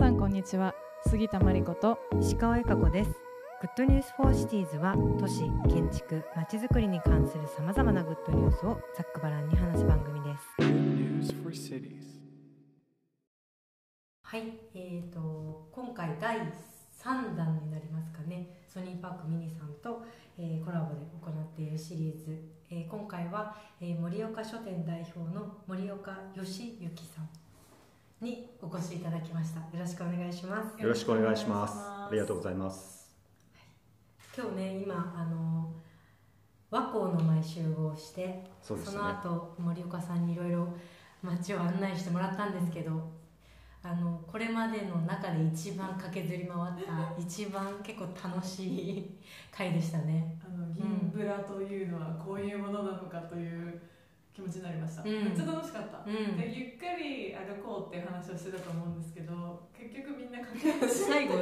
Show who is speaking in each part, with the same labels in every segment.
Speaker 1: さんこんにちは。杉田真理子と
Speaker 2: 石川由佳子です。グッド News for Cities は都市建築まちづくりに関するさまざまなグッドニュースをざっくばらんに話す番組です。
Speaker 3: News for cities.
Speaker 2: はいえーと今回第3弾になりますかね。ソニーパークミニさんと、えーコラボで行っているシリーズ、えー今回は、えー森岡書店代表の森岡義行さんにお越しいただきました。よろしくお願いします。
Speaker 4: よろしくお願いします。ありがとうございます。
Speaker 2: 今日ね今あの和光の前集合して
Speaker 4: ね。
Speaker 2: の後森岡さんにいろいろ街を案内してもらったんですけどあのこれまでの中で一番駆けずり回った 一番結構楽しい回でしたね。
Speaker 5: あの銀ブラというのはこういうものなのかという気持ちになりました、
Speaker 2: うん。
Speaker 5: めっちゃ楽しかった、
Speaker 2: うん。
Speaker 5: でゆっくり歩こうっていう話をしてたと思うんですけど結局みんな駆け足
Speaker 2: 最後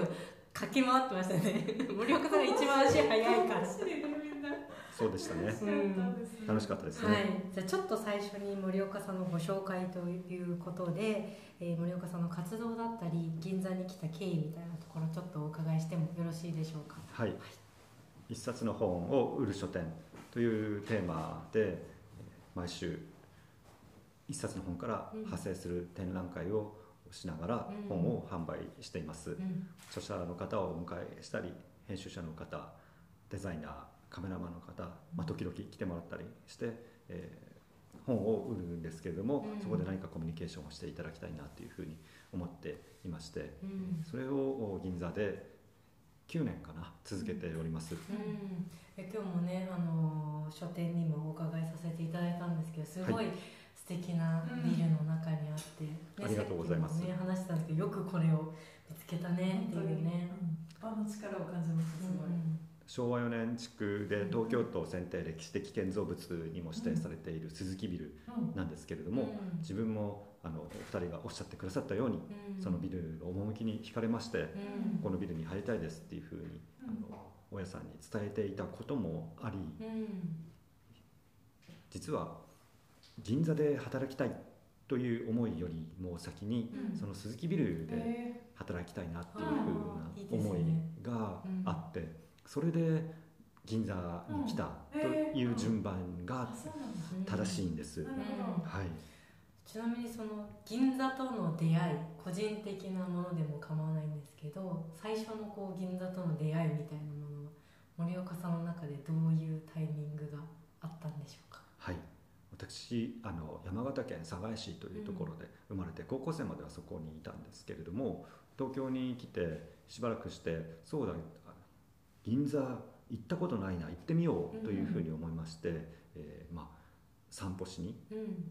Speaker 2: 駆け回ってましたね。森岡さんが一番足早いから。
Speaker 5: 走りでみんな
Speaker 4: そうでしたね。楽しかったですね。
Speaker 2: はい、じゃあちょっと最初に森岡さんのご紹介ということで、えー森岡さんの活動だったり銀座に来た経緯みたいなところちょっとお伺いしてもよろしいでしょうか？
Speaker 4: はい。一冊の本を売る書店というテーマでえー毎週一冊の本から派生する展覧会をしながら
Speaker 2: うん。
Speaker 4: 本を販売しています。
Speaker 2: うん。
Speaker 4: 著者の方をお迎えしたり、編集者の方、デザイナー、カメラマンの方、まあ時々来てもらったりして。えー本を売るんですけれども、
Speaker 2: うん。
Speaker 4: そこで何かコミュニケーションをしていただきたいなというふうに思っていまして、
Speaker 2: うん。
Speaker 4: それを銀座で9年かな続けております、
Speaker 2: うん。え今日もね、あのー書店にもお伺いさせていただいたんですけどすごい素敵なビルの中にあって、ね
Speaker 4: ありがとうございます。
Speaker 2: ね話してたんですけどよくこれを見つけたねっていうね。
Speaker 5: 場の力を感じましたすごい、
Speaker 2: うん
Speaker 4: 昭和4年地区で東京都選定歴史的建造物にも指定されている鈴木ビル
Speaker 5: うん
Speaker 4: なんですけれども、
Speaker 2: うん。
Speaker 4: 自分もあのお二人がおっしゃってくださったように、
Speaker 2: うん。
Speaker 4: そのビルの趣に惹かれまして、
Speaker 2: うん。
Speaker 4: このビルに入りたいですっていうふうに、あの大家さんに伝えていたこともあり
Speaker 2: うん。
Speaker 4: 実は銀座で働きたいという思いよりも先に、
Speaker 2: うん。
Speaker 4: その鈴木ビルで
Speaker 5: え。
Speaker 4: 働きたいなっていうふうな思いがあって、それで銀座に来たという順番
Speaker 5: ー、
Speaker 4: が正しいんです。はい、
Speaker 2: ちなみにその銀座との出会い個人的なものでも構わないんですけど最初のこう銀座との出会いみたいなものは森岡さんの中でどういうタイミングがあったんでしょうか？
Speaker 4: はい、私あの山形県寒河江市というところで生まれて、高校生まではそこにいたんですけれども東京に来てしばらくしてそうだあ銀座行ったことないな行ってみようというふうに思いまして、えーまあ、散歩しに
Speaker 2: うん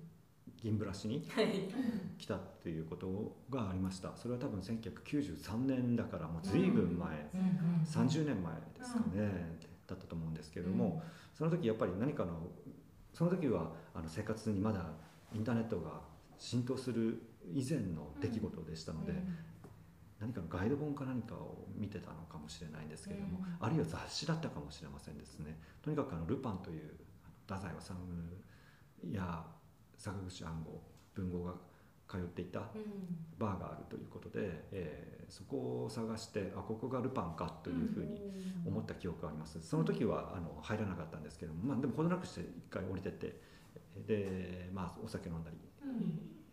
Speaker 4: 銀ブラしに
Speaker 2: はい。
Speaker 4: 来たっていうことがありました。それは多分1993年だからもう随分前、
Speaker 2: うん
Speaker 4: 30年前ですかね、だったと思うんですけれども、その時やっぱり何かのその時はあの生活にまだインターネットが浸透する以前の出来事でしたので、何かのガイド本か何かを見てたのかもしれないんですけれども、
Speaker 2: うん。
Speaker 4: あるいは雑誌だったかもしれませんですね。とにかくあのルパンという太宰治や坂口安吾文豪が通っていた
Speaker 2: うん。
Speaker 4: バーがあるということで、えーそこを探してあここがルパンかというふうに思った記憶があります。その時はあの入らなかったんですけども、まあ、でもほどなくして一回降りてってで、まあ、お酒飲んだり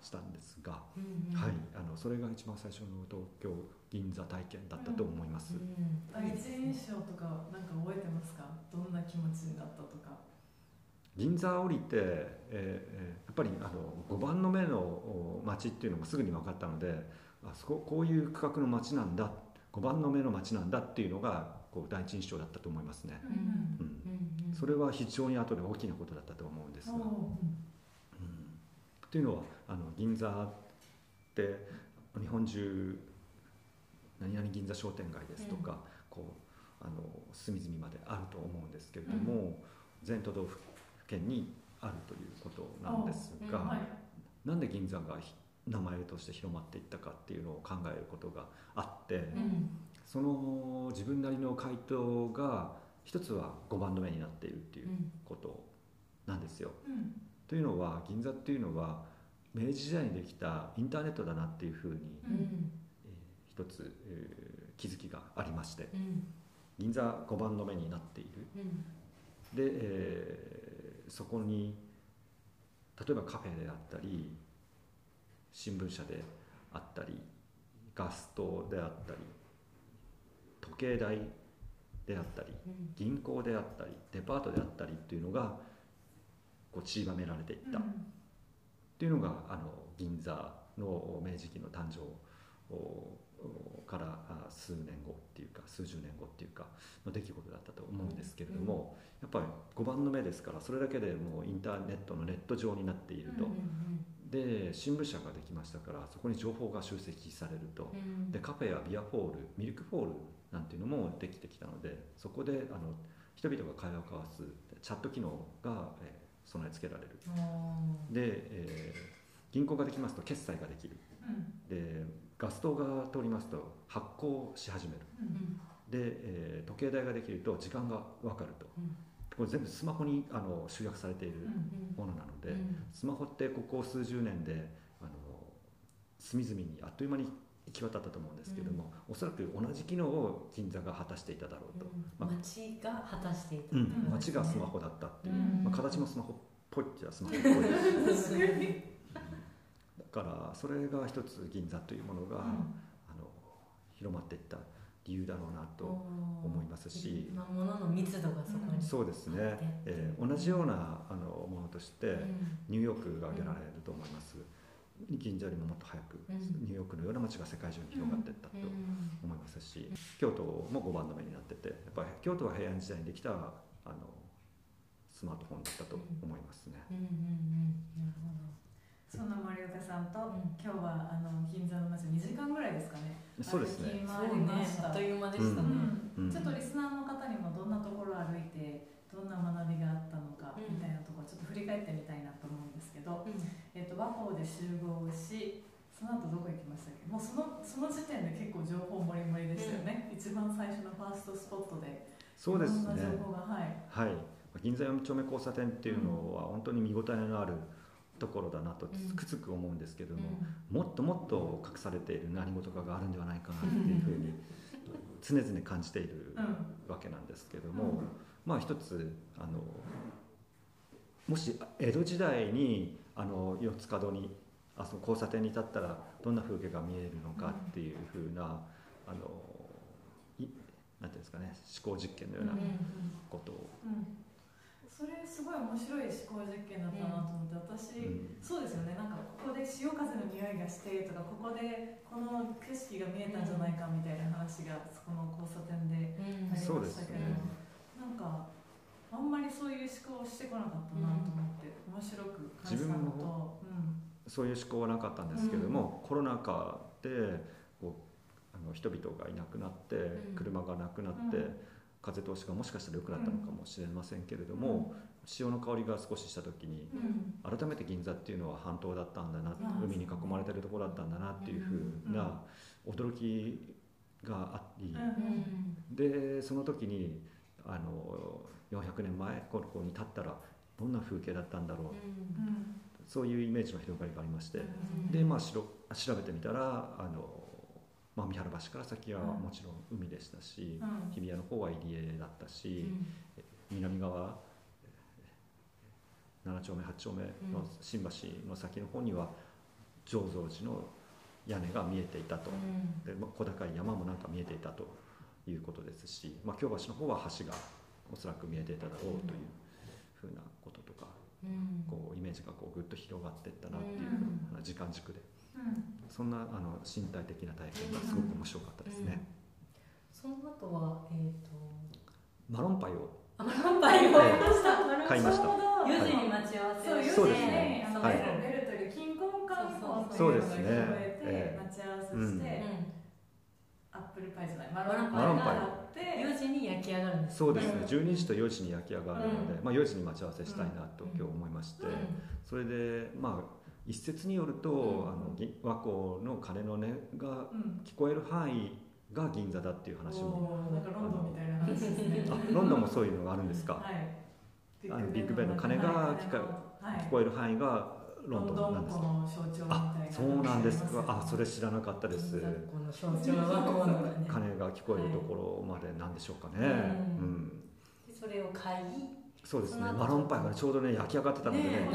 Speaker 4: したんですが、
Speaker 2: うん。うん
Speaker 4: はい、あのそれが一番最初の東京銀座体験だったと思います、
Speaker 2: うん。
Speaker 5: 第一印象とかなんか覚えてますか？どんな気持ちになったとか
Speaker 4: 銀座降りて、えーえーやっぱりあの5番の目のお街っていうのがすぐに分かったのであそここういう区画の街なんだ5番の目の街なんだっていうのがこう第一印象だったと思いますね、
Speaker 2: うん
Speaker 4: うん
Speaker 2: うんうん
Speaker 4: それは非常に後で大きなことだったと思うんですが、うん、
Speaker 5: お
Speaker 4: というのはあの銀座って日本中何々銀座商店街ですとか、こうあの隅々まであると思うんですけれども、全都道府県にあるということなんですが、
Speaker 2: うん
Speaker 5: はい。
Speaker 4: なんで銀座がひ名前として広まっていったかっていうのを考えることがあって、
Speaker 2: うん。
Speaker 4: その自分なりの回答が一つは5番の目になっているっていうことなんですよ。
Speaker 5: うん。
Speaker 4: というのは銀座っていうのは明治時代にできたインターネットだなっていうふうに、
Speaker 2: うん。
Speaker 4: えー一つ、えー気づきがありまして
Speaker 2: うん。
Speaker 4: 銀座5番の目になっている。
Speaker 2: うん。
Speaker 4: で、えーそこに例えばカフェであったり新聞社であったりガストであったり時計台であったり
Speaker 2: うん
Speaker 4: 銀行であったりデパートであったりっていうのがこう散りばめられていった。っていうのがあの銀座の明治期の誕生おからあ数年後っていうか数十年後っていうかの出来事だったと思うんですけれども、やっぱり5番の目ですからそれだけでもうインターネットのネット上になっていると、
Speaker 2: うん
Speaker 4: で新聞社ができましたからそこに情報が集積されると、
Speaker 2: うん。
Speaker 4: でカフェやビアホールミルクホールなんていうのもできてきたのでそこであの人々が会話を交わすチャット機能が、えー備え付けられる。で、えー銀行ができますと決済ができる。でガス灯が通りますと発行し始める。
Speaker 2: うん
Speaker 4: で、えー時計台ができると時間が分かると。
Speaker 2: うん。
Speaker 4: これ全部スマホにあの集約されている
Speaker 2: うん
Speaker 4: ものなので、
Speaker 2: うん。
Speaker 4: スマホってここ数十年であの隅々にあっという間に行き渡ったと思うんですけども、おそらく同じ機能を銀座が果たしていただろうと、まあ
Speaker 2: 街が果たしていた、
Speaker 4: うん。街がスマホだったっていう、
Speaker 2: うん。
Speaker 4: まあ、形もスマホっぽいっちゃスマホっぽい。だからそれが一つ銀座というものが、あの広まっていった理由だろうなと思いますし、
Speaker 2: まあ、物の密度がそこに、
Speaker 4: そうですね。えー同じようなあのものとして、
Speaker 2: うん。
Speaker 4: ニューヨークが挙げられると思います、銀座よりももっと早く、
Speaker 2: うん。
Speaker 4: ニューヨークのような街が世界中に広がっていったと
Speaker 2: うん。
Speaker 4: 思いますし、京都も5番の目になっててやっぱり京都は平安時代にできたあのスマートフォンだったと思いますね。
Speaker 2: うんうんうん。なるほど
Speaker 5: そんな森岡さんと、
Speaker 2: うん。
Speaker 5: 今日はあの銀座の街2時間ぐらいですかね。
Speaker 4: そうですね。
Speaker 5: 歩き回りました。
Speaker 2: あっという間でしたね、
Speaker 4: うん
Speaker 5: ちょっとリスナーの方にもどんなところを歩いてどんな学びがあったのか
Speaker 2: うん。
Speaker 5: みたいなところちょっと振り返ってみたいなと思うんですけど、
Speaker 2: うん。
Speaker 5: えっと和光で集合しその後どこ行きましたっけ？もうそのその時点で結構情報もりもりでしたよね、一番最初のファーストスポットで。
Speaker 4: そうですね。
Speaker 5: いろんな情報がはい。
Speaker 4: はい、銀座4丁目交差点っていうのは本当に見応えのあるところだなと
Speaker 2: うん。
Speaker 4: つくづく思うんですけども、
Speaker 2: う
Speaker 4: もっともっと隠されている何事かがあるんではないかなっていうふうに常々感じている
Speaker 5: うん。
Speaker 4: わけなんですけども、まあ一つあのもし江戸時代にあの四つ角にあその交差点に立ったらどんな風景が見えるのかっていうふうな、あのいなんていうんですかね思考実験のようなことを、
Speaker 5: うんそれすごい面白い思考実験だったなと思って私、
Speaker 4: うん。
Speaker 5: そうですよね。なんかここで潮風の匂いがしてとかここでこの景色が見えたんじゃないかみたいな話がそこの交差点で
Speaker 2: うん。
Speaker 5: ありましたけど、
Speaker 4: すね。
Speaker 5: なんかあんまりそういう思考をしてこなかったなと思って、面白く感じたのと、うん。
Speaker 4: そういう思考はなかったんですけども、コロナ禍でこうあの人々がいなくなって、
Speaker 2: うん。
Speaker 4: 車がなくなって、
Speaker 5: うん
Speaker 4: 風通しがもしかしたら良くなったのかもしれませんけれども、潮の香りが少しした時に
Speaker 2: うん。
Speaker 4: 改めて銀座っていうのは半島だったんだな、
Speaker 5: うん。
Speaker 4: 海に囲まれてるところだったんだなっていうふうな驚きがあり、
Speaker 5: うん。
Speaker 4: でその時にあの400年前ここに立ったらどんな風景だったんだろう、
Speaker 5: うん。
Speaker 4: そういうイメージの広がりがありまして、
Speaker 2: うん。
Speaker 4: でまあしろ調べてみたらあの、まあ、三原橋から先は
Speaker 5: うん。
Speaker 4: もちろん海でしたし、
Speaker 5: うん。
Speaker 4: 日比谷の方は入江だったし、
Speaker 2: うん。
Speaker 4: 南側7丁目8丁目の新橋の先の方には醸造寺の屋根が見えていたと、でまあ小高い山もなんか見えていたということですし、まあ、京橋の方は橋がおそらく見えていただろうというふうなこととか、
Speaker 2: うん。
Speaker 4: こうイメージがこうぐっと広がっていったなっていう時間軸で
Speaker 5: うん
Speaker 4: そんなあの身体的な体験がすごく面白かったですね。
Speaker 2: その後はえっ、と
Speaker 4: マロンパイを
Speaker 2: あマロンパイを。買いました。
Speaker 4: 買いました。
Speaker 5: ちょうど
Speaker 2: 4時に待ち合わせ
Speaker 5: そう、
Speaker 2: をして
Speaker 4: そうですね。
Speaker 5: あの
Speaker 4: はい
Speaker 5: ベルという金婚観光と
Speaker 4: そう
Speaker 5: いうのが聞こ
Speaker 4: ですねええ
Speaker 5: え。て待ち合わせして、アップルパイじゃない、マロンパイ
Speaker 4: マロンパイ。
Speaker 5: があって、
Speaker 2: 4時に焼き上がるんです
Speaker 4: そうですね、
Speaker 2: ん
Speaker 4: 12時と4時に焼き上がるので、
Speaker 2: う
Speaker 4: まあ、4時に待ち合わせしたいなと
Speaker 2: うん。
Speaker 4: 今日思いまして、
Speaker 2: うん。
Speaker 4: それでまあ一説によると、
Speaker 2: うん。
Speaker 4: あのぎ和光の鐘の音が
Speaker 5: うん、
Speaker 4: 聞こえる範囲が銀座だっていう話も
Speaker 5: おーなんかロンドンみたいな話ですね。
Speaker 4: あロンドンもそういうのがあるんですか、
Speaker 5: はい。
Speaker 4: あのビッグベンの鐘が聞か
Speaker 5: はい、
Speaker 4: 聞こえる範囲がロンドンなんです
Speaker 5: ロンドン湖の象徴みたいな。
Speaker 4: あそうなんですか。
Speaker 5: あ
Speaker 4: それ知らなかったです。
Speaker 2: こ
Speaker 4: 鐘が聞こえるところまでなんでしょうかね、
Speaker 2: う
Speaker 4: うん。
Speaker 2: それを買い
Speaker 4: そうですね。マロンパイがねちょうどね焼き上がってたのでね。
Speaker 2: ね
Speaker 4: で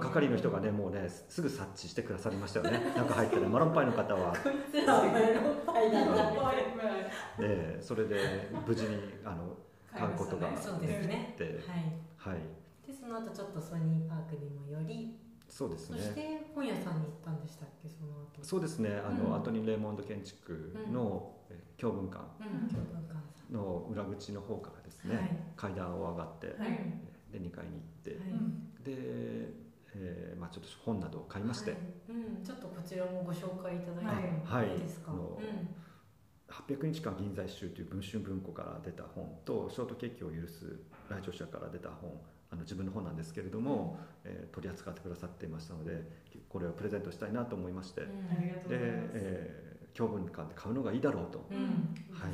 Speaker 4: 係の人がねもうねすぐ察知してくださりましたよね。中入ってねマロンパイの方は、
Speaker 2: こいつらメロンパイなんだ
Speaker 5: 怖い
Speaker 4: えーそれで無事にあの買うことが
Speaker 2: ですね。
Speaker 4: で
Speaker 2: はい。
Speaker 4: はい。
Speaker 2: でその後ちょっとソニーパークにも寄り。
Speaker 4: そうです
Speaker 2: そし
Speaker 4: ね
Speaker 2: て本屋さんに行ったんでしたっけその後。
Speaker 4: そうですね。あの、
Speaker 2: うん。
Speaker 4: アントニー・レーモンド建築の、えー教文館の裏口の方からですね、
Speaker 2: はい。
Speaker 4: 階段を上がって、
Speaker 5: はい。
Speaker 4: で2階に行って、
Speaker 2: はい。
Speaker 4: で、えーまあ、ちょっと本などを買いまして、
Speaker 2: はい。うん、ちょっとこちらもご紹介いただいても
Speaker 4: はい。
Speaker 2: いいですか、
Speaker 4: あの
Speaker 2: うん。
Speaker 4: 800日間銀座一周という文春文庫から出た本とショートケーキを許す来庁者から出た本あの自分の本なんですけれども、えー取り扱ってくださっていましたのでこれをプレゼントしたいなと思いまして、
Speaker 2: うん。
Speaker 5: ありがとうご
Speaker 4: で、
Speaker 5: ざいます、
Speaker 4: えー教文館で買うのがいいだろうと、
Speaker 2: うん、
Speaker 4: はい。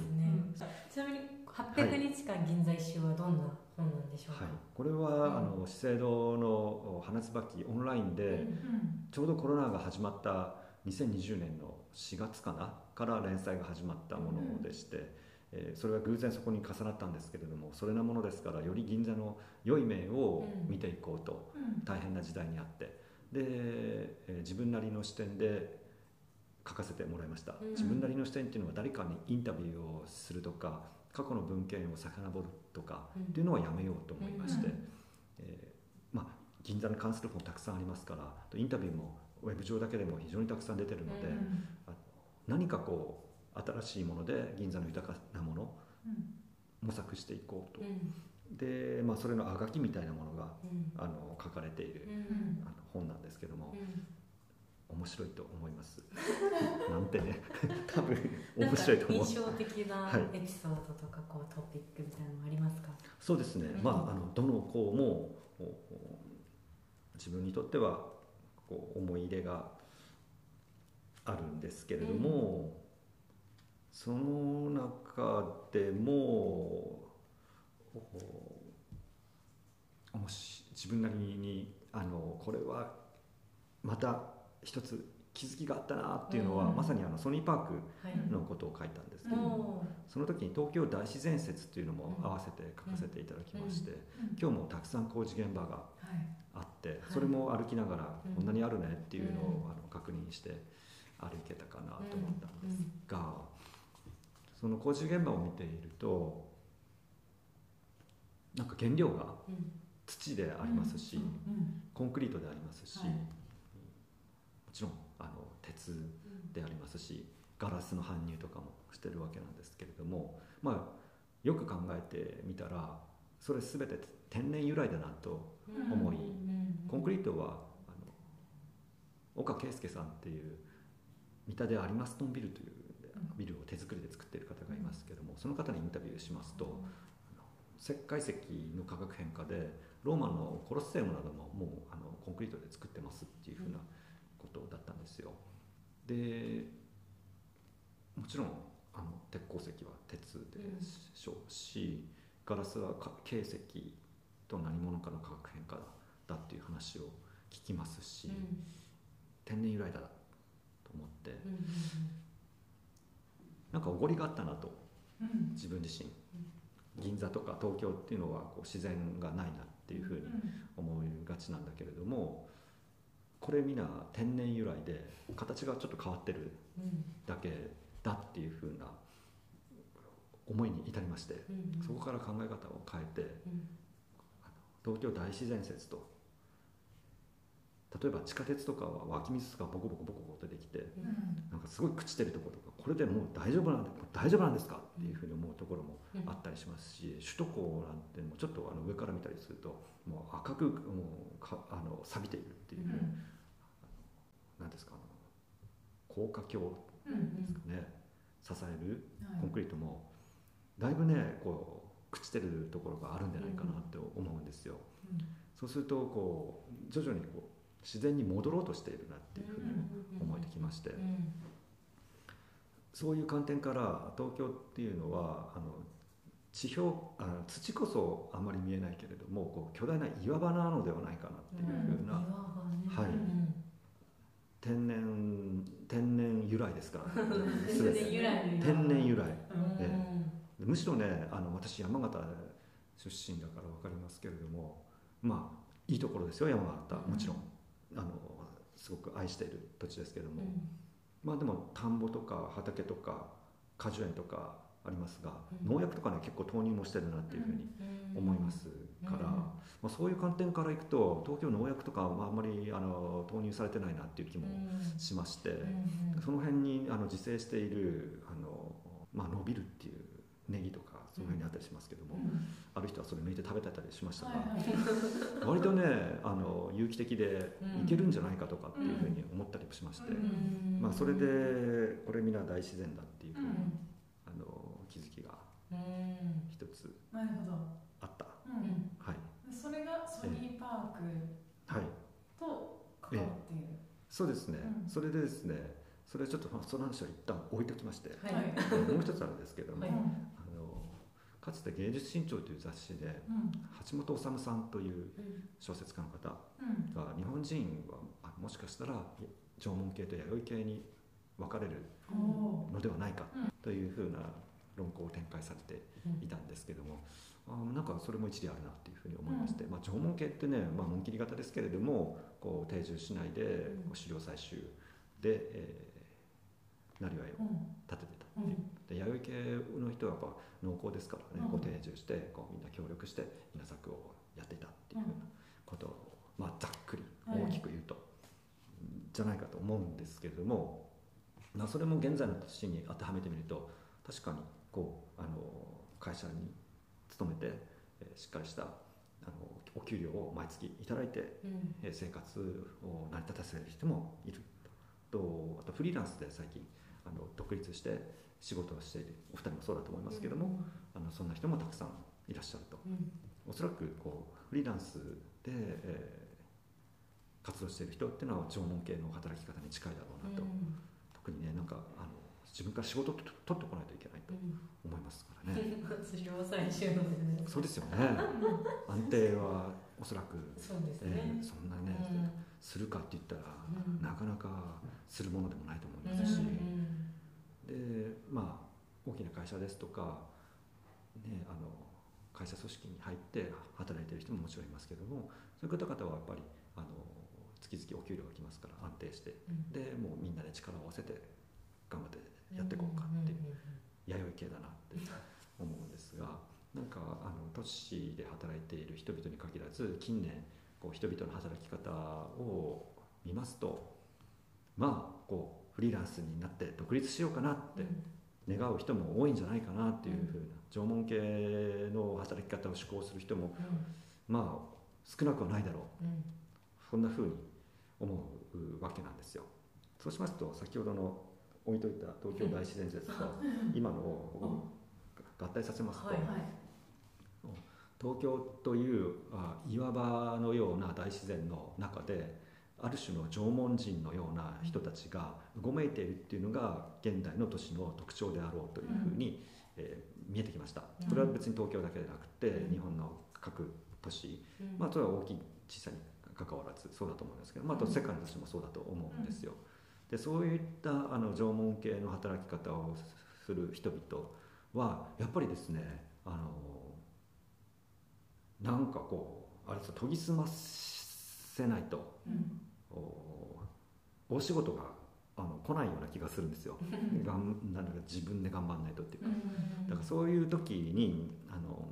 Speaker 2: ちなみに800日間銀座一周はどんな本なんでしょうか、
Speaker 4: はい、これは、あの資生堂の花椿オンラインで、
Speaker 2: うん。
Speaker 5: うん
Speaker 4: ちょうどコロナが始まった2020年の4月かなから連載が始まったものでして、えーそれが偶然そこに重なったんですけれどもそれなものですからより銀座の良い面を見ていこうと、
Speaker 5: うん。
Speaker 4: 大変な時代にあって。で、えー自分なりの視点で書かせてもらいました、
Speaker 2: うん。
Speaker 4: 自分なりの視点っていうのは誰かにインタビューをするとか過去の文献を遡るとか
Speaker 2: うん。
Speaker 4: っていうのはやめようと思いまして、
Speaker 5: うん。
Speaker 4: えーまあ、銀座に関する本たくさんありますからインタビューもウェブ上だけでも非常にたくさん出てるので、
Speaker 2: うん。
Speaker 4: 何かこう新しいもので銀座の豊かなもの
Speaker 5: うん。
Speaker 4: 模索していこうと。
Speaker 2: う、ん。
Speaker 4: で、まあ、それのあがきみたいなものが
Speaker 2: うん。
Speaker 4: あの書かれている、
Speaker 2: うん。
Speaker 4: あの本なんですけども、
Speaker 2: うん
Speaker 4: 面白いと思います。なんてね。多分面白いと思う。
Speaker 2: 印象的な
Speaker 4: はい。
Speaker 2: エピソードとかこうトピックみたいなのありますか、
Speaker 4: そうですね、
Speaker 2: うん。
Speaker 4: まああのどの子も自分にとってはこう思い入れがあるんですけれども、その中でももし自分なりにあのこれはまた一つ気づきがあったなっていうのは、
Speaker 2: うん
Speaker 4: まさにあのソニーパーク
Speaker 2: はい。
Speaker 4: のことを書いたんですけども、
Speaker 2: も
Speaker 4: その時に東京大自然説っていうのも合わせて書かせていただきまして、
Speaker 5: うん
Speaker 4: 今日もたくさん工事現場が
Speaker 5: はい。
Speaker 4: あってそれも歩きながら
Speaker 2: うん。
Speaker 4: こんなにあるねっていうのを
Speaker 2: うん。
Speaker 4: あの確認して歩けたかなと思ったんですがその工事現場を見ているとなんか原料が土でありますし
Speaker 5: うん
Speaker 4: コンクリートでありますし
Speaker 5: はい。
Speaker 4: もちろんあの鉄でありますしガラスの搬入とかもしてるわけなんですけれどもまあよく考えてみたらそれ全て天然由来だなと
Speaker 2: うん
Speaker 4: 思い
Speaker 2: うん。
Speaker 4: コンクリートはあの岡圭介さんっていう三田でアリマストンビルというビルを手作りで作っている方がいますけどもその方にインタビューしますと石灰石の化学変化でローマのコロッセウムなどももうあのコンクリートで作ってますっていうふうなことだったんですよ。でもちろんあの鉄鉱石は鉄でしょうし、ガラスはか珪石と何者かの化学変化だっていう話を聞きますし、
Speaker 2: うん。
Speaker 4: 天然由来だと思って
Speaker 2: うんうん
Speaker 4: なんかおごりがあったなと
Speaker 5: うん。
Speaker 4: 自分自身。銀座とか東京っていうのはこう自然がないなっていうふうに思いがちなんだけれどもこれ皆天然由来で形がちょっと変わってる
Speaker 2: うん。
Speaker 4: だけだっていうふうな思いに至りまして
Speaker 2: うん。
Speaker 4: そこから考え方を変えて
Speaker 2: うん。
Speaker 4: 東京大自然説と例えば地下鉄とかは湧き水とかボコボコボコボコ出てきて
Speaker 2: うん。
Speaker 4: なんかすごい朽ちてるところとかこれでもう大丈夫なんで大丈夫なんですかっていうふうに思うところもあったりしますし首都高なんてもちょっとあの上から見たりするともう赤くもうかあの錆びているっていう、なんですか高架橋
Speaker 5: うん
Speaker 4: ですかね支える
Speaker 5: はい。
Speaker 4: コンクリートもだいぶねこう朽ちてるところがあるんじゃないかなって思うんですよ。そうするとこう徐々にこう自然に戻ろうとしているなっていうふうに思えてきまして、
Speaker 2: うん
Speaker 4: そういう観点から東京っていうのはあの地表あ土こそあまり見えないけれどもこう巨大な岩場なのではないかなっていうふうな、はい。
Speaker 2: うん。
Speaker 4: 天然天然由来ですから。
Speaker 2: 全然由来。の岩
Speaker 4: 天然由来。むしろねあの私山形出身だから分かりますけれどもまあいいところですよ山形。もちろんあのすごく愛している土地ですけども、まあでも田んぼとか畑とか果樹園とかありますが、
Speaker 2: うん。
Speaker 4: 農薬とかね結構投入もしてるなっていうふうに
Speaker 2: うん。
Speaker 4: 思いますから、
Speaker 2: うん。
Speaker 4: まあ、そういう観点からいくと東京農薬とかはまああんまりあの投入されてないなっていう気も
Speaker 2: うん。
Speaker 4: しまして、
Speaker 2: うん。
Speaker 4: その辺にあの自生しているあの、まあ、伸びるっていうネギとかその辺にあったりしますけども、ある人はそれ抜いて食べてたりしましたが、
Speaker 5: はいはい。
Speaker 4: 割とねあの有機的で
Speaker 2: うん。
Speaker 4: いけるんじゃないかとかっていうふうに思ったりもしまして、
Speaker 2: うん。
Speaker 4: まあ、それでこれみんな大自然だっていうふうに、
Speaker 5: うん。
Speaker 4: あの気づきが
Speaker 2: うん。
Speaker 4: 一つ
Speaker 5: なるほど、
Speaker 4: あった。
Speaker 5: うん。
Speaker 4: はい、
Speaker 5: でそれがソニーパーク
Speaker 4: はい。
Speaker 5: と関わっている、
Speaker 4: そうですね、
Speaker 5: うん。
Speaker 4: それでですねそれちょっとまあその話を一旦置いときまして、
Speaker 2: はい。
Speaker 4: もう一つあるんですけども、
Speaker 2: はい。
Speaker 4: あのかつて「芸術新潮」という雑誌で
Speaker 5: うん。
Speaker 4: 橋本治さんという
Speaker 2: うん。
Speaker 4: 小説家の方
Speaker 5: うん。
Speaker 4: が日本人はあもしかしたら縄文系と弥生系に分かれるのではないか
Speaker 5: うん。
Speaker 4: というふうな論考を展開されていたんですけども、あなんかそれも一理あるなっていうふうに思いまして、まあ、縄文系ってね、まあ、紋切り型ですけれどもこう定住しないで狩猟採集で、えー、なりわいを
Speaker 5: うん。
Speaker 4: 立ててたっていう。で弥生系の人はやっぱ農耕ですからね、
Speaker 5: うん。
Speaker 4: こう定住してこうみんな協力して稲作をやっていたっていうふうなことを、まあ、ざっくり
Speaker 5: はい
Speaker 4: 大きく言うと、じゃないかと思うんですけれども、まあ、それも現在の年に当てはめてみると確かにこうあの会社に勤めて、えーしっかりしたあのお給料を毎月いただいて、
Speaker 2: うん。
Speaker 4: えー生活を成り立たせる人もいると。あとフリーランスで最近あの独立して仕事をしているお二人もそうだと思いますけども、あのそんな人もたくさんいらっしゃると。
Speaker 2: うん。
Speaker 4: おそらくこうフリーランスで、えー活動している人っていうのは縄文系の働き方に近いだろうなと、特にねなんかあの自分から仕事をと取ってこないといけないと思いますからね、
Speaker 2: 治療採集のね。
Speaker 4: そうですよね。安定はおそらく、
Speaker 2: そうです
Speaker 4: え
Speaker 2: ね
Speaker 4: ーそんなね、するかって言ったら、
Speaker 2: うん。
Speaker 4: なかなかするものでもないと思い
Speaker 2: うん
Speaker 4: ますし、
Speaker 2: うん
Speaker 4: でまあ大きな会社ですとか、ね、あの会社組織に入って働いている人ももちろんいますけどもそういう方々はやっぱりあの月々お給料が来ますから安定して。
Speaker 2: うん。
Speaker 4: でもうみんなで力を合わせて頑張ってやっていこうかっていう弥生系だなって思うんですがなんかあの都市で働いている人々に限らず近年こう人々の働き方を見ますとまあこうフリーランスになって独立しようかなって願う人も多いんじゃないかなっていうふうな縄文系の働き方を志向する人もまあ少なくはないだろう。
Speaker 2: うん。
Speaker 4: そんなふうに思うわけなんですよ。そうしますと先ほどの置いといた東京大自然説と今のを合体させますと、東京というあ岩場のような大自然の中である種の縄文人のような人たちがうごめいているっていうのが現代の都市の特徴であろうというふうに、えー見えてきました。これは別に東京だけでなくて、
Speaker 2: うん。
Speaker 4: 日本の各都市
Speaker 2: うん。
Speaker 4: まあ、それは大きい小さいに関わらずそうだと思うんですけど、まあ、あと世界の都市もそうだと思うんですよ。でそういったあの縄文系の働き方をする人々はやっぱりですねあのなんかこうあれですよ研ぎ澄ませないと
Speaker 5: うん
Speaker 4: お大仕事があの来ないような気がするんですよ。がんなんだか自分で頑張らないとっていうか。だからそういう時にあのこ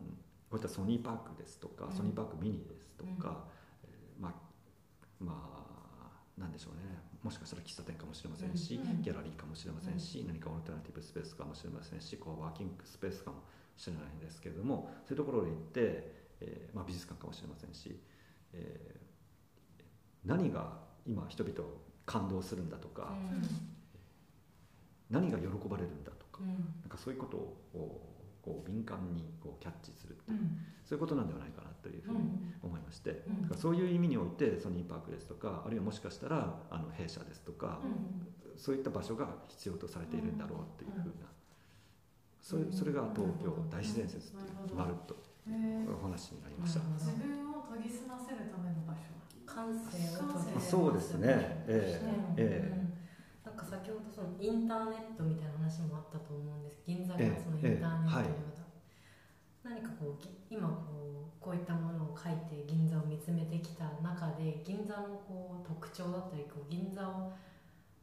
Speaker 4: ういったソニーパークですとか、
Speaker 2: うん。
Speaker 4: ソニーパークミニですとか、
Speaker 2: うん。
Speaker 4: えーまあまあなんでしょうね。もしかしたら喫茶店かもしれませんし、
Speaker 5: うん
Speaker 4: ギャラリーかもしれませんし、何かオルタナティブスペースかもしれませんしこうワーキングスペースかもしれないんですけれどもそういうところに行って、えーまあ、美術館かもしれませんし、えー何が今人々を感動するんだとか、何が喜ばれるんだとか、なんかそういうことをこう敏感にこうキャッチするっていう、
Speaker 5: うん。
Speaker 4: そういうことなんではないかなというふうに思いまして、
Speaker 2: うん。
Speaker 4: だからそういう意味においてソニーパークですとかあるいはもしかしたらあの弊社ですとか、そういった場所が必要とされているんだろうというふうな、それそれが東京大自然説っていうまるっとお話になりました。
Speaker 5: 自分を研ぎ澄ませるための場所
Speaker 2: 感性を
Speaker 5: 感性
Speaker 2: 閉じて
Speaker 4: そうですね。ええええ。
Speaker 2: なんか先ほどそのインターネットみたいな話もあったと思うんです銀座がそのインターネットのような、何かこうぎ今こうこういったものを書いて銀座を見つめてきた中で銀座のこう特徴だったりこう銀座を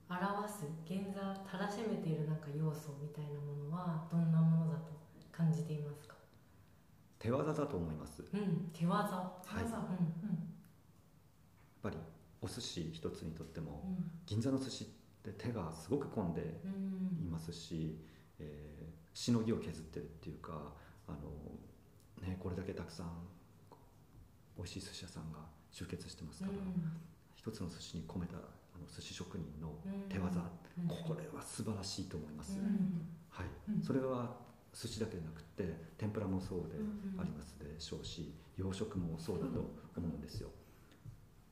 Speaker 2: 表す銀座をたらしめているなんか要素みたいなものはどんなものだと感じていますか？
Speaker 4: 手技だと思います。
Speaker 2: うん手技。
Speaker 4: はい。
Speaker 5: 技
Speaker 2: うん
Speaker 4: ぱりお寿司一つにとっても
Speaker 2: うん。
Speaker 4: 銀座の寿司って手がすごく込んで
Speaker 2: うん。
Speaker 4: いますし、えーしのぎを削ってるっていうかあの、ね、これだけたくさん美味しい寿司屋さんが集結してますから、一つの寿司に込めたあの寿司職人の手技、
Speaker 2: うん。
Speaker 4: これは素晴らしいと思います、
Speaker 2: うん。
Speaker 4: はい。
Speaker 5: うん。
Speaker 4: それは寿司だけでなくて天ぷらもそうで
Speaker 2: うん。
Speaker 4: ありますでしょうし洋食もそうだと思うんですよ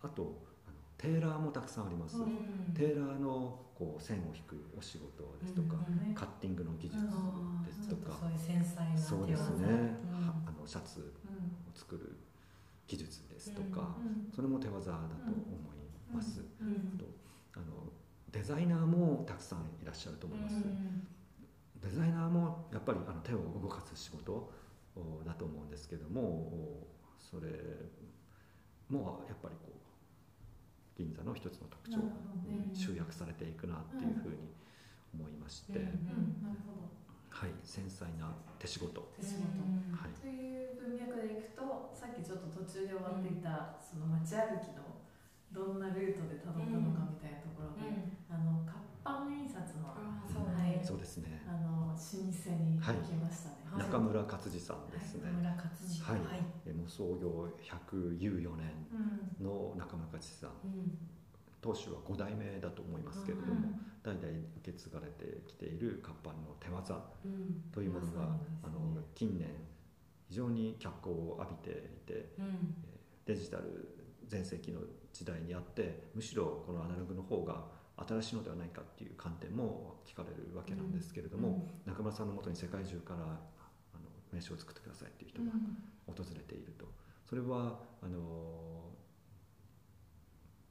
Speaker 4: あとあのテーラーもたくさんあります、
Speaker 2: うん。
Speaker 4: テーラーのこう線を引くお仕事ですとか、
Speaker 2: うん
Speaker 5: ね
Speaker 4: カッティングの技術ですとか、
Speaker 2: そういう繊細な
Speaker 4: そうですね、あのシャツ
Speaker 5: うん
Speaker 4: を作る技術ですとか、
Speaker 5: うん。
Speaker 4: それも手技だと思います、
Speaker 2: うん。
Speaker 4: とあのデザイナーもたくさんいらっしゃると思います、デザイナーもやっぱりあの手を動かす仕事おだと思うんですけどもおそれもやっぱりこう銀座の一つの特徴に集約されていくなっていうふうに思いまして、
Speaker 2: うん。
Speaker 5: うん。なるほど。
Speaker 4: はい。繊細な手仕事、
Speaker 5: 手仕事。
Speaker 4: はい。
Speaker 5: という文脈でいくとさっきちょっと途中で終わっていた、その街歩きのどんなルートでたどったのかみたいなところで、あの活版印刷の
Speaker 2: あそう
Speaker 5: はい
Speaker 4: そうですね
Speaker 5: あの老舗に行きましたね、
Speaker 2: はい。
Speaker 4: 中村勝次さんですね、
Speaker 2: 村勝次
Speaker 4: はい。
Speaker 2: はい。
Speaker 4: えもう創業114年
Speaker 5: うん
Speaker 4: の中村勝次さん。
Speaker 2: うん。
Speaker 4: 当主は5代目だと思いますけれども、代々受け継がれてきている活版の手技
Speaker 2: うん
Speaker 4: というものが、あ
Speaker 2: まさに
Speaker 4: の近年非常に脚光を浴びていて
Speaker 2: うん。
Speaker 4: デジタル全盛期の時代にあってむしろこのアナログの方が新しいのではないかっていう観点も聞かれるわけなんですけれども、中村さんのもとに世界中からあの名刺を作ってくださいっていう人が訪れていると。それはあの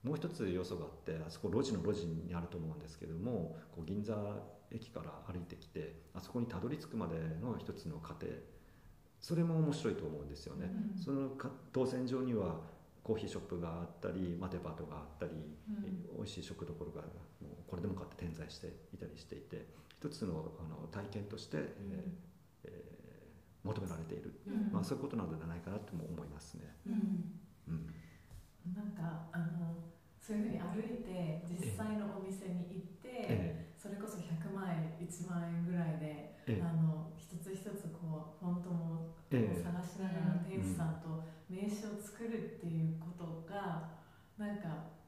Speaker 4: もう一つ要素があってあそこ路地の路地にあると思うんですけどもこう銀座駅から歩いてきてあそこにたどり着くまでの一つの過程。それも面白いと思うんですよね。
Speaker 5: うん。
Speaker 4: そのか当選上にはコーヒーショップがあったり、まあ、デパートがあったり、
Speaker 5: うん。
Speaker 4: 美味しい食どころがもうこれでもかって点在していたりしていて一つのあの体験として、えーえー求められている、
Speaker 2: うん。
Speaker 4: まあ、そういうことなのではないかなとも思いますね。
Speaker 2: うん。
Speaker 4: うん。
Speaker 5: なんかあのそういうふうに歩いて実際のお店に行って、
Speaker 4: え
Speaker 5: それこそ100万円1万円ぐらいで、
Speaker 4: ええ。
Speaker 5: あの一つ一つこうフォントも
Speaker 4: ええ。
Speaker 5: 探しながら店主さんと名刺を作るっていうことがなんか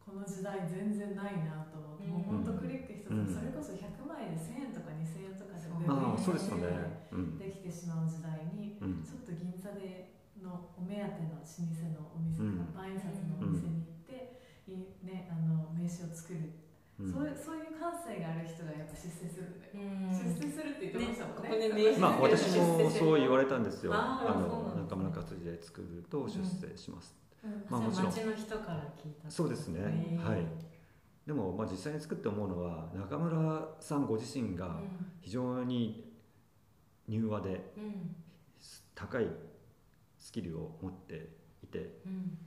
Speaker 5: この時代全然ないなと思って、もう本当クリック一つ、
Speaker 4: うん。
Speaker 5: それこそ100万円で1000円とか2000円とかでウェブ
Speaker 4: ああ
Speaker 5: 印刷
Speaker 4: そうで
Speaker 5: きてしまう時代に
Speaker 4: うん。
Speaker 5: ちょっと銀座でのお目当ての老舗のお店、
Speaker 4: うん。
Speaker 5: 万円札のお店に行って、いね、あの名刺を作る、
Speaker 4: うん。
Speaker 5: そういうそういう感性がある人がやっぱ出世する。んだよ、
Speaker 2: うん。
Speaker 5: 出世するって言ってましたもんね。
Speaker 2: ねここで名刺
Speaker 4: まあ私もそう言わ
Speaker 2: れ
Speaker 4: れたんですよ。
Speaker 2: あ
Speaker 4: の中村勝次で作ると出世します。
Speaker 5: うん。
Speaker 4: まあもちろん。
Speaker 2: 街の人から聞いた
Speaker 4: そうですね。はい。でもまあ実際に作って思うのは中村さんご自身が非常に柔和で高いスキルを持っていて
Speaker 2: うん。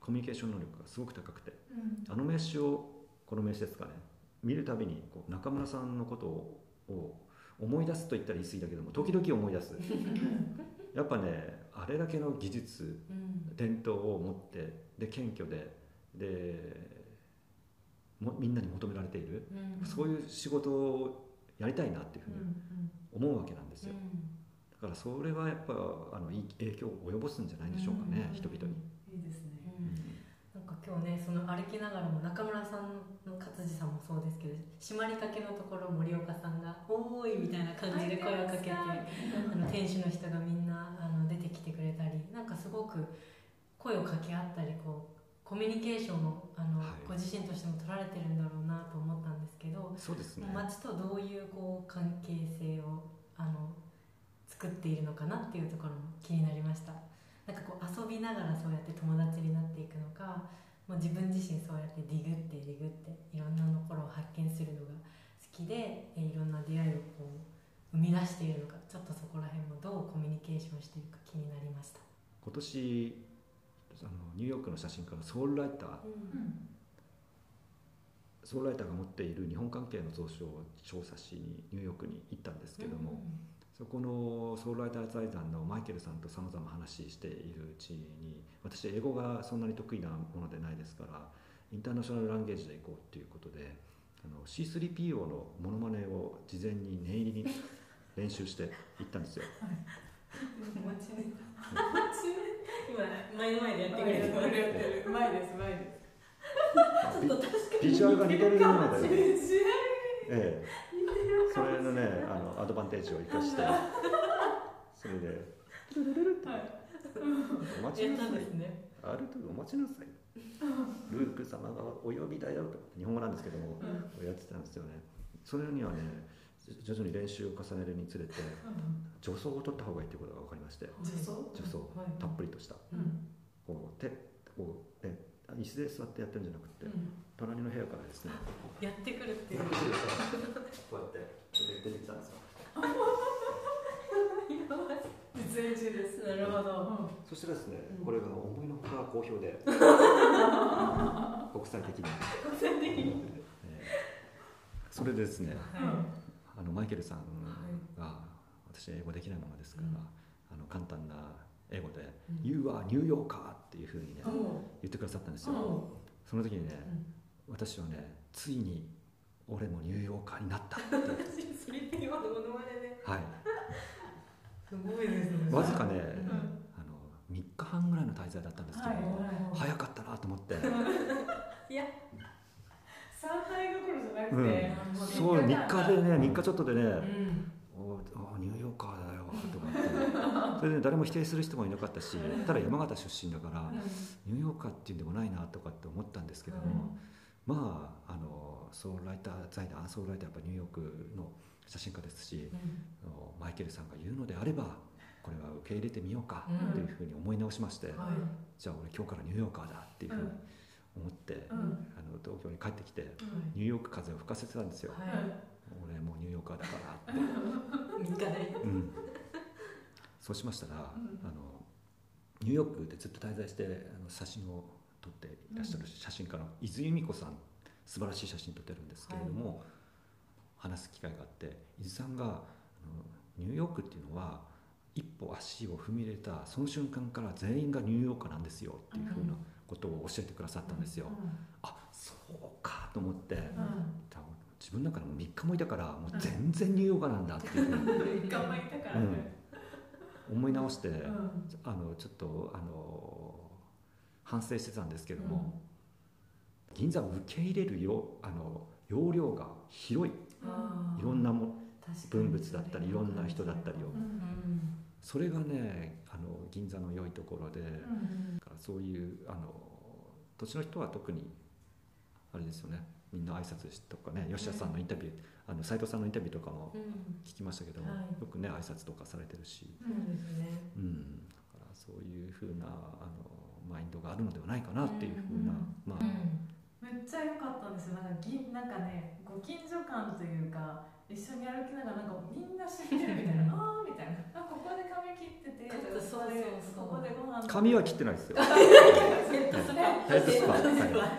Speaker 4: コミュニケーション能力がすごく高くて
Speaker 5: うん。
Speaker 4: あの名刺をこの名刺ですかね。見るたびにこう中村さんのことをを思い出すと言ったら言い過ぎだけども時々思い出す。やっぱねあれだけの技術
Speaker 2: うん。
Speaker 4: 伝統を持ってで謙虚ででもみんなに求められている。
Speaker 2: うん。
Speaker 4: そういう仕事をやりたいなっていうふうに思うわけなんですよ。だからそれはやっぱあのいい影響を及ぼすんじゃないでしょうかね
Speaker 2: うん。
Speaker 4: 人々に。
Speaker 5: いいですね、
Speaker 2: か今日ねその歩きながらも中村さんの勝地さんもそうですけど閉まりかけのところ森岡さんが「おーい」みたいな感じで声をかけてあの店主の人がみんなあの出てきてくれたりなんかすごく声を掛け合ったりこうコミュニケーションをあの、
Speaker 4: はい。
Speaker 2: ご自身としても取られてるんだろうなと思ったんですけど、
Speaker 4: そうですね。
Speaker 2: 街とどういうこう関係性をあの作っているのかなっていうところも気になりました。なんかこう遊びながらそうやって友達になっていくのかもう自分自身そうやってディグってディグっていろんなところを発見するのが好きでえいろんな出会いをこう生み出しているのかちょっとそこら辺もどうコミュニケーションしているか気になりました、
Speaker 4: 今年あのニューヨークの写真家のソウルライターソウルライターが持っている日本関係の蔵書を調査しにニューヨークに行ったんですけども、そこのソウルライター財団のマイケルさんとさまざま話しているうちに私英語がそんなに得意なものでないですからインターナショナルランゲージで行こうっていうことであの C3PO のモノマネを事前に念入りに練習して行ったんですよ。
Speaker 2: 今前の前でやってくれて
Speaker 5: やってるやってるうまいですうまいです
Speaker 2: ちょっと確か
Speaker 4: ビジュアルが似てるので、ええ、それのねあのアドバンテージを生かして それで「お待ちなさい。
Speaker 2: やったんですね。
Speaker 4: ある程度お待ちなさい」ルーク様がお呼びだよと。日本語なんですけども、やってたんですよね。それにはね徐々に練習を重ねるにつれて助走を取った方がいいということが分かりまして。助走？
Speaker 2: はい。
Speaker 4: たっぷりとした。
Speaker 5: うん。
Speaker 4: こう手こうね椅子で座ってやってるんじゃなくて、隣の部屋からですね。
Speaker 2: やってくるっていう。
Speaker 4: こうやって出てきたんですよ。
Speaker 5: 実演中です。
Speaker 2: なるほど。
Speaker 4: そしてですね、
Speaker 2: うん。
Speaker 4: これが思いのほか好評で。国際的に、
Speaker 2: 個性的に。
Speaker 4: えーそれでですね
Speaker 2: は
Speaker 4: あのマイケルさんが、私英語できないままですから、
Speaker 2: うん。
Speaker 4: あの簡単な英語で「
Speaker 2: うん。
Speaker 4: You are ニューヨーカー」っていうふうにね、言ってくださったんですよ、
Speaker 2: お
Speaker 4: その時にね、私はねついに俺もニューヨーカーになったって。
Speaker 2: 私スリピーワのモノマネで
Speaker 4: はい。
Speaker 2: すごいですね
Speaker 4: わずかね、
Speaker 2: うん。
Speaker 4: あの3日半ぐらいの滞在だったんですけど、
Speaker 5: はいはい
Speaker 4: 早かったなと思って、
Speaker 2: いや
Speaker 5: 三体どころじゃなく
Speaker 4: うん。
Speaker 5: て、
Speaker 4: そう3日でね3日ちょっとでね、
Speaker 2: うん。
Speaker 4: おおニューヨーカーだよとかってそれで誰も否定する人もいなかったしただ山形出身だから、ニューヨーカーっていうんでもないなとかって思ったんですけども、まああのソウルライター財団ソウルライターやっぱニューヨークの写真家ですし、マイケルさんが言うのであればこれは受け入れてみようか
Speaker 2: うん
Speaker 4: というふうに思い直しまして、
Speaker 2: はい。
Speaker 4: じゃあ俺今日からニューヨーカーだっていうふうに思って、
Speaker 5: うん。
Speaker 4: あの東京に帰ってきて
Speaker 5: うん。
Speaker 4: ニューヨーク風を吹かせてたんですよ、
Speaker 2: は
Speaker 4: 俺もうニューヨーカーだからって。
Speaker 2: い3日で
Speaker 4: うん、そうしましたら、
Speaker 5: ん。
Speaker 4: あのニューヨークでずっと滞在してあの写真を撮っていらっしゃる写真家の伊豆由美子さん素晴らしい写真撮ってるんですけれども、話す機会があって伊豆さんがあのニューヨークっていうのは一歩足を踏み入れたその瞬間から全員がニューヨーカーなんですよっていうふうなことを教えてくださったんですよ。あそうかと思って、多分自分の中でも3日もいたからもう全然ニューヨーカーなんだっていうふうに。
Speaker 5: 頑張ったからね。
Speaker 4: 思い直して、
Speaker 5: うん。
Speaker 4: あのちょっとあの反省してたんですけども、銀座を受け入れるよあの容量が広い。いろんなも
Speaker 2: 確かに。
Speaker 4: 分物だったりいろんな人だったりを。
Speaker 2: うん
Speaker 4: それがねあの銀座の良いところで、からそういうあの土地の人は特にあれですよね。みんな挨拶とかね。吉田さんのインタビュー、あの斉藤さんのインタビューとかも
Speaker 2: うん。
Speaker 4: 聞きましたけども、
Speaker 2: はい。
Speaker 4: よくね挨拶とかされてるし、
Speaker 2: ね。
Speaker 4: うん、だからそういうふうなあのマインドがあるのではないかなっていうふうな、まあ、
Speaker 5: めっちゃ良かったんですよ。なんかぎなんかねご近所感というか一緒に歩きながらなんかみんな知ってるみたいな。あ あみたいな。あここで髪切ってて。
Speaker 2: そうそうそう
Speaker 5: ここでご飯
Speaker 4: 髪は切ってないですよ。
Speaker 2: ヘッドスパ
Speaker 4: ヘッドスパ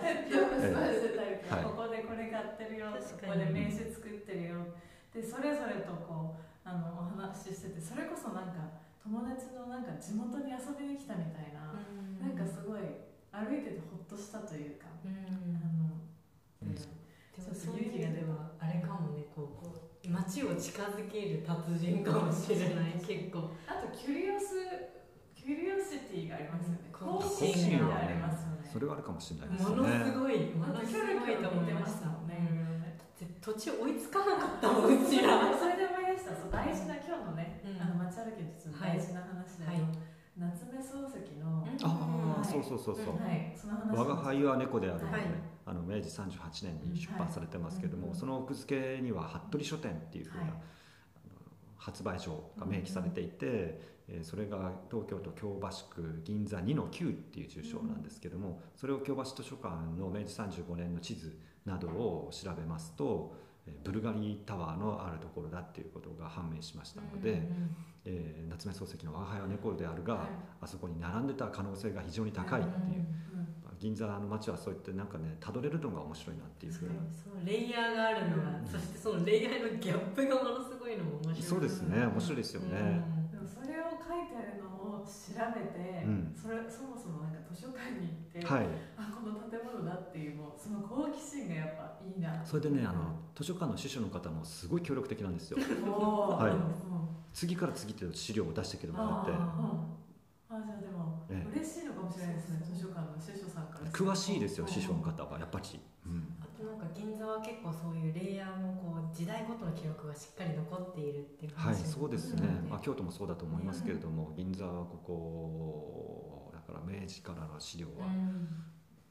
Speaker 2: ヘッドスパ
Speaker 4: はい。
Speaker 5: ここでこれ買ってるよ。ここで名刺作ってるよ。でそれぞれとこうあのお話ししてて。それこそなんか友達のなんか地元に遊びに来たみたいな、なんかすごい歩いててほっとしたというか、
Speaker 2: うん。
Speaker 5: あの
Speaker 4: うん
Speaker 2: でもそういう意味ではあれかもねこうこう街を近づける達人かもしれない結構。
Speaker 5: あとキュリオスキュリオシティがありますよね。
Speaker 2: 好
Speaker 5: 好
Speaker 2: 奇心が
Speaker 5: ありますよね。
Speaker 4: それはあるかもしれないです
Speaker 2: もの
Speaker 4: よね。
Speaker 2: すごいものすごいと思いま
Speaker 5: キョロ見てま
Speaker 2: し
Speaker 5: したたもんね、
Speaker 2: 途中追いつかなかったもんうちら
Speaker 5: それで思い出した。そう大事な今日のね、
Speaker 2: うん。
Speaker 5: あの街歩きの大事な話で、
Speaker 2: はい
Speaker 5: 夏目漱石の、
Speaker 4: ああ、
Speaker 5: はい。
Speaker 4: そうそうそうそう。
Speaker 5: はい。その話
Speaker 4: 我が輩は猫であるので、
Speaker 2: はい。
Speaker 4: あの明治38年に出版されてますけども、
Speaker 5: はい
Speaker 4: その奥付けには服部書店っていうふうな、発売所が明記されていて、えーそれが東京都京橋区銀座2の9っていう住所なんですけども、それを京橋図書館の明治35年の地図などを調べますと、えーブルガリタワーのあるところだっていうことが判明しましたので、
Speaker 2: うんうん
Speaker 4: えー夏目漱石の「我が輩は猫であるが」
Speaker 5: はい。
Speaker 4: あそこに並んでた可能性が非常に高いっていう、
Speaker 5: うん
Speaker 4: 銀座の街はそういってなんかねたどれるのが面白いなっていう。ふうな
Speaker 2: そのレイヤーがあるのが、
Speaker 5: うん
Speaker 2: そしてそのレイヤーのギャップがものすごいのも面白い。
Speaker 4: そうですね。面白いですよね、
Speaker 5: でもそれを書いてあるのを調べて、
Speaker 4: うん。
Speaker 5: それそもそもなんか図書館に行って、
Speaker 4: はい。
Speaker 5: あこの建物だっていうもうその好奇心がやっぱいいな。
Speaker 4: それでねあの図書館の司書の方もすごい協力的なんですよ。はい。
Speaker 5: うん。
Speaker 4: 次から次と資料を出してくれもらって。
Speaker 5: あじゃあでも、
Speaker 4: ええ。
Speaker 5: 嬉しいのかもしれないですね図書館の司書さんから
Speaker 4: 詳しいですよ
Speaker 5: うん
Speaker 4: 司書の方はやっぱり、うん。
Speaker 2: あとなんか銀座は結構そういうレイヤーもこう時代ごとの記録がしっかり残っているっていう
Speaker 4: はいそうですね、
Speaker 2: うん。
Speaker 4: まあ、京都もそうだと思いますけれども、銀座はここだから明治からの資料は、
Speaker 2: うん。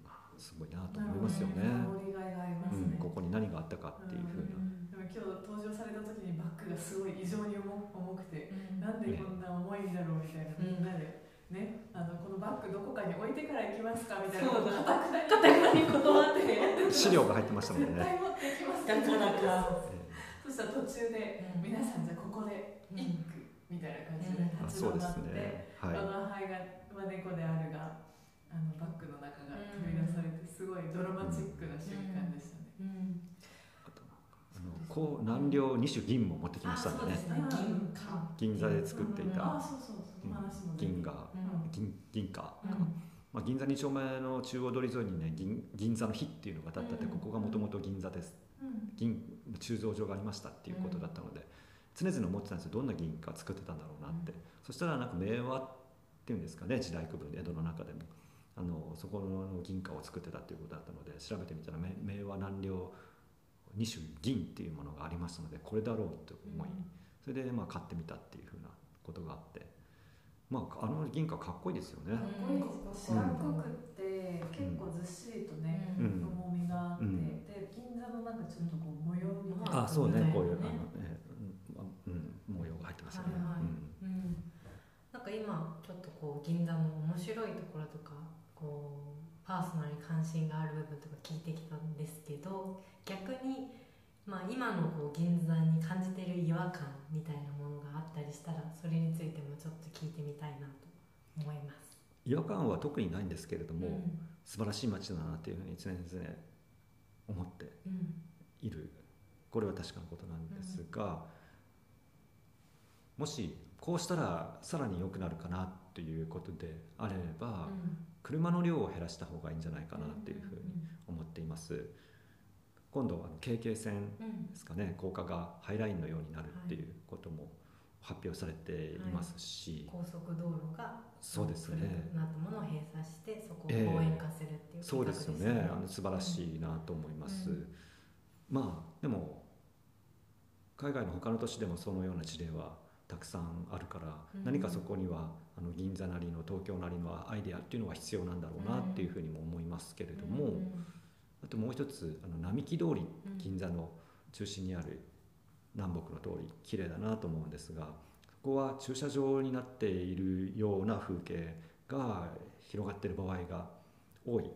Speaker 4: まあ、すごいなと思いますよね、うん、ここに何があったかっていうふうな、
Speaker 5: でも今日登場された時にバッグがすごい異常に重重くて、なんでこんな重いんだろうみたいな、
Speaker 2: うん
Speaker 5: みんなでねあのこのバッグどこかに置いてから行きますかみたいな
Speaker 2: そうだ。
Speaker 5: かたくなに
Speaker 2: かたくなに断って
Speaker 4: 資料が入ってましたもんね、
Speaker 5: 絶対持っていきます。
Speaker 2: だか
Speaker 5: そしたら途中で、
Speaker 2: うん。
Speaker 5: 皆さんじゃあここで
Speaker 2: うん。
Speaker 5: 一句みたいな感じで立ち
Speaker 4: そうです
Speaker 5: 止まって、
Speaker 4: ね。はい。
Speaker 5: あの灰がは猫であるがあのバッグの中が取り出されてすごいドラマチックな瞬間でしたね。
Speaker 2: うん。
Speaker 4: あの高南陵二種銀も持ってきましたんでね。
Speaker 2: 銀貨。
Speaker 4: 銀座で作っていた。銀河
Speaker 2: うん。
Speaker 4: 銀銀貨、
Speaker 2: うん。
Speaker 4: まあ、銀座2丁目の中央通り沿いにね銀銀座の日っていうのが立ってて、
Speaker 2: うん。
Speaker 4: ここがもともと銀座です。
Speaker 5: うん
Speaker 4: 銀鋳造所がありましたっていうことだったので、常々思ってたんですよどんな銀貨作ってたんだろうなって、そしたらなんか明和っていうんですかね時代区分で江戸の中でも。あのそこの銀貨を作ってたっていうことだったので調べてみたら明明和南陵二種銀っていうものがありましたのでこれだろうと思い、それでまあ買ってみたっていうふうなことがあってまああの銀貨かっこいいですよね。
Speaker 5: か、っこいいです四角くって結構ずっしりとね、
Speaker 4: うん。
Speaker 5: 重みがあって、
Speaker 4: うん
Speaker 5: で銀座のなんかちょっとこう模様みたいな
Speaker 4: あそうね
Speaker 2: ね。
Speaker 4: こういうあの、えーうんうん、模様が入ってますよね、
Speaker 2: なんか今ちょっとこう銀座の面白いところとかこうパーソナルに関心がある部分とか聞いてきたんですけど逆に、まあ、今のこう銀座に感じている違和感みたいなものがあったりしたらそれについてもちょっと聞いてみたいなと思います。
Speaker 4: 違和感は特にないんですけれども、
Speaker 2: うん。
Speaker 4: 素晴らしい街だなっていうふうに常々思って
Speaker 2: うん
Speaker 4: いる。これは確かなことなんですが、もしこうしたらさらに良くなるかなということであれば、車の量を減らした方がいいんじゃないかなっていうふうに思っています今度あの京京線
Speaker 2: うん
Speaker 4: ですかね高架がハイラインのようになるっていうことも発表されていますし、
Speaker 2: 高速道路が
Speaker 4: そうですね。
Speaker 2: なったものを閉鎖してそこを
Speaker 4: ええ
Speaker 2: 公園化するっていう計画
Speaker 4: そうですよね。あの素晴らしいなと思います、
Speaker 2: うん。
Speaker 4: まあでも海外の他の都市でもそのような事例はたくさんあるから、
Speaker 2: うん。
Speaker 4: 何かそこにはあの銀座なりの東京なりのアイデアっていうのが必要なんだろうなっていうふうにも思いますけれども、
Speaker 2: うん
Speaker 4: あともう一つあの並木通り
Speaker 2: うん
Speaker 4: 銀座の中心にある南北の通り綺麗だなと思うんですがここは駐車場になっているような風景が広がっている場合が多い